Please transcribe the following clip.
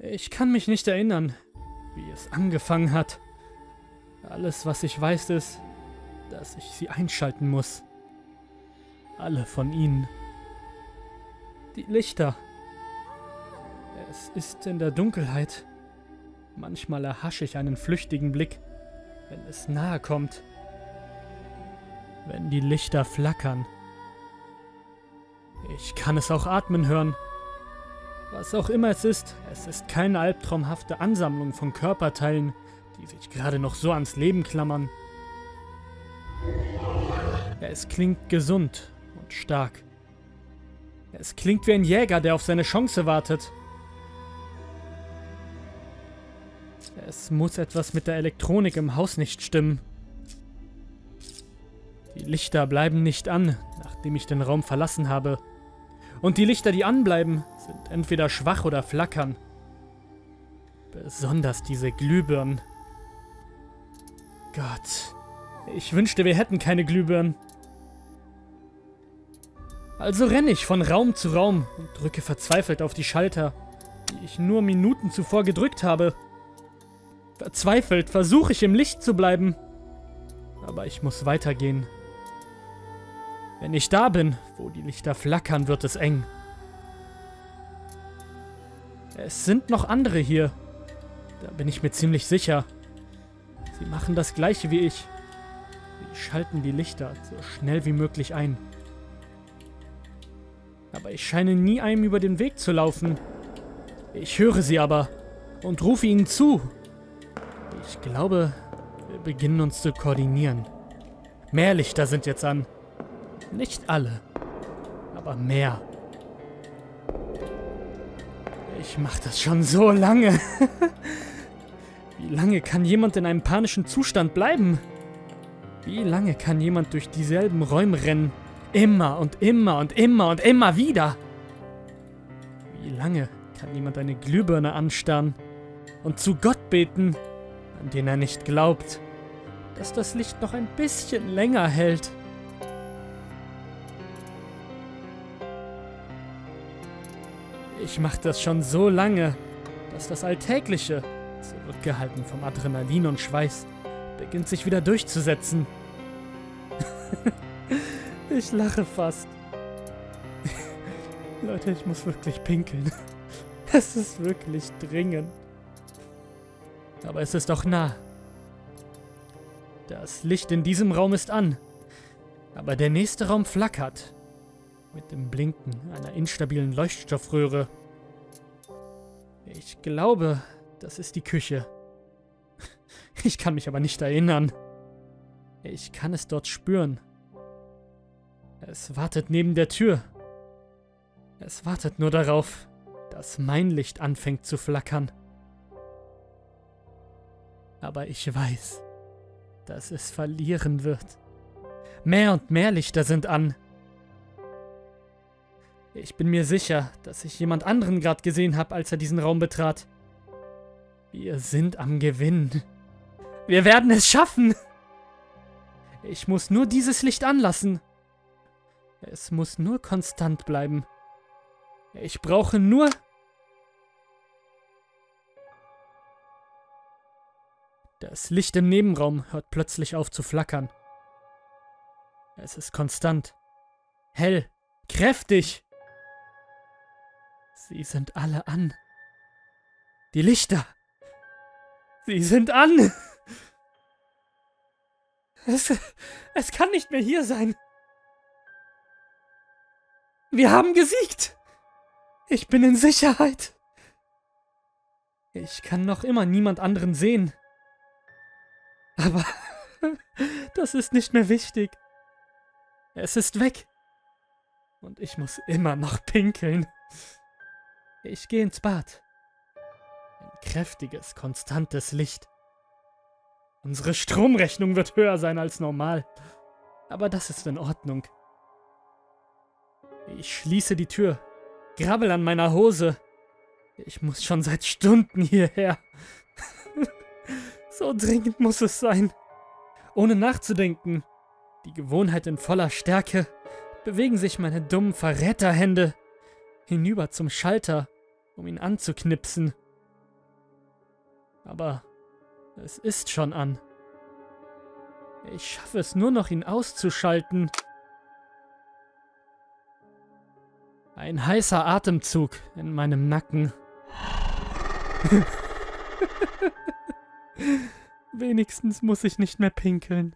Ich kann mich nicht erinnern, wie es angefangen hat. Alles, was ich weiß, ist, dass ich sie einschalten muss. Alle von ihnen. Die Lichter. Es ist in der Dunkelheit. Manchmal erhasche ich einen flüchtigen Blick, wenn es nahe kommt. Wenn die Lichter flackern. Ich kann es auch atmen hören. Was auch immer es ist, es ist keine albtraumhafte Ansammlung von Körperteilen, die sich gerade noch so ans Leben klammern. Es klingt gesund und stark. Es klingt wie ein Jäger, der auf seine Chance wartet. Es muss etwas mit der Elektronik im Haus nicht stimmen. Die Lichter bleiben nicht an, nachdem ich den Raum verlassen habe. Und die Lichter, die anbleiben, sind entweder schwach oder flackern. Besonders diese Glühbirnen. Gott, ich wünschte, wir hätten keine Glühbirnen. Also renne ich von Raum zu Raum und drücke verzweifelt auf die Schalter, die ich nur Minuten zuvor gedrückt habe. Verzweifelt versuche ich im Licht zu bleiben. Aber ich muss weitergehen. Wenn ich da bin, wo die Lichter flackern, wird es eng. Es sind noch andere hier. Da bin ich mir ziemlich sicher. Sie machen das gleiche wie ich. Sie schalten die Lichter so schnell wie möglich ein. Aber ich scheine nie einem über den Weg zu laufen. Ich höre sie aber und rufe ihnen zu. Ich glaube, wir beginnen uns zu koordinieren. Mehr Lichter sind jetzt an. Nicht alle, aber mehr. Ich mache das schon so lange. Wie lange kann jemand in einem panischen Zustand bleiben? Wie lange kann jemand durch dieselben Räume rennen? Immer und immer und immer und immer wieder. Wie lange kann jemand eine Glühbirne anstarren und zu Gott beten, an den er nicht glaubt, dass das Licht noch ein bisschen länger hält? Ich mache das schon so lange, dass das Alltägliche, zurückgehalten vom Adrenalin und Schweiß, beginnt sich wieder durchzusetzen. ich lache fast. Leute, ich muss wirklich pinkeln. Es ist wirklich dringend. Aber es ist doch nah. Das Licht in diesem Raum ist an. Aber der nächste Raum flackert mit dem Blinken einer instabilen Leuchtstoffröhre. Ich glaube, das ist die Küche. Ich kann mich aber nicht erinnern. Ich kann es dort spüren. Es wartet neben der Tür. Es wartet nur darauf, dass mein Licht anfängt zu flackern. Aber ich weiß, dass es verlieren wird. Mehr und mehr Lichter sind an. Ich bin mir sicher, dass ich jemand anderen gerade gesehen habe, als er diesen Raum betrat. Wir sind am Gewinn. Wir werden es schaffen. Ich muss nur dieses Licht anlassen. Es muss nur konstant bleiben. Ich brauche nur... Das Licht im Nebenraum hört plötzlich auf zu flackern. Es ist konstant. Hell. Kräftig. Sie sind alle an. Die Lichter. Sie sind an. Es, es kann nicht mehr hier sein. Wir haben gesiegt. Ich bin in Sicherheit. Ich kann noch immer niemand anderen sehen. Aber das ist nicht mehr wichtig. Es ist weg. Und ich muss immer noch pinkeln. Ich gehe ins Bad. Ein kräftiges, konstantes Licht. Unsere Stromrechnung wird höher sein als normal. Aber das ist in Ordnung. Ich schließe die Tür, grabbel an meiner Hose. Ich muss schon seit Stunden hierher. so dringend muss es sein. Ohne nachzudenken, die Gewohnheit in voller Stärke, bewegen sich meine dummen Verräterhände hinüber zum Schalter, um ihn anzuknipsen Aber es ist schon an. Ich schaffe es nur noch, ihn auszuschalten. Ein heißer Atemzug in meinem Nacken. Wenigstens muss ich nicht mehr pinkeln.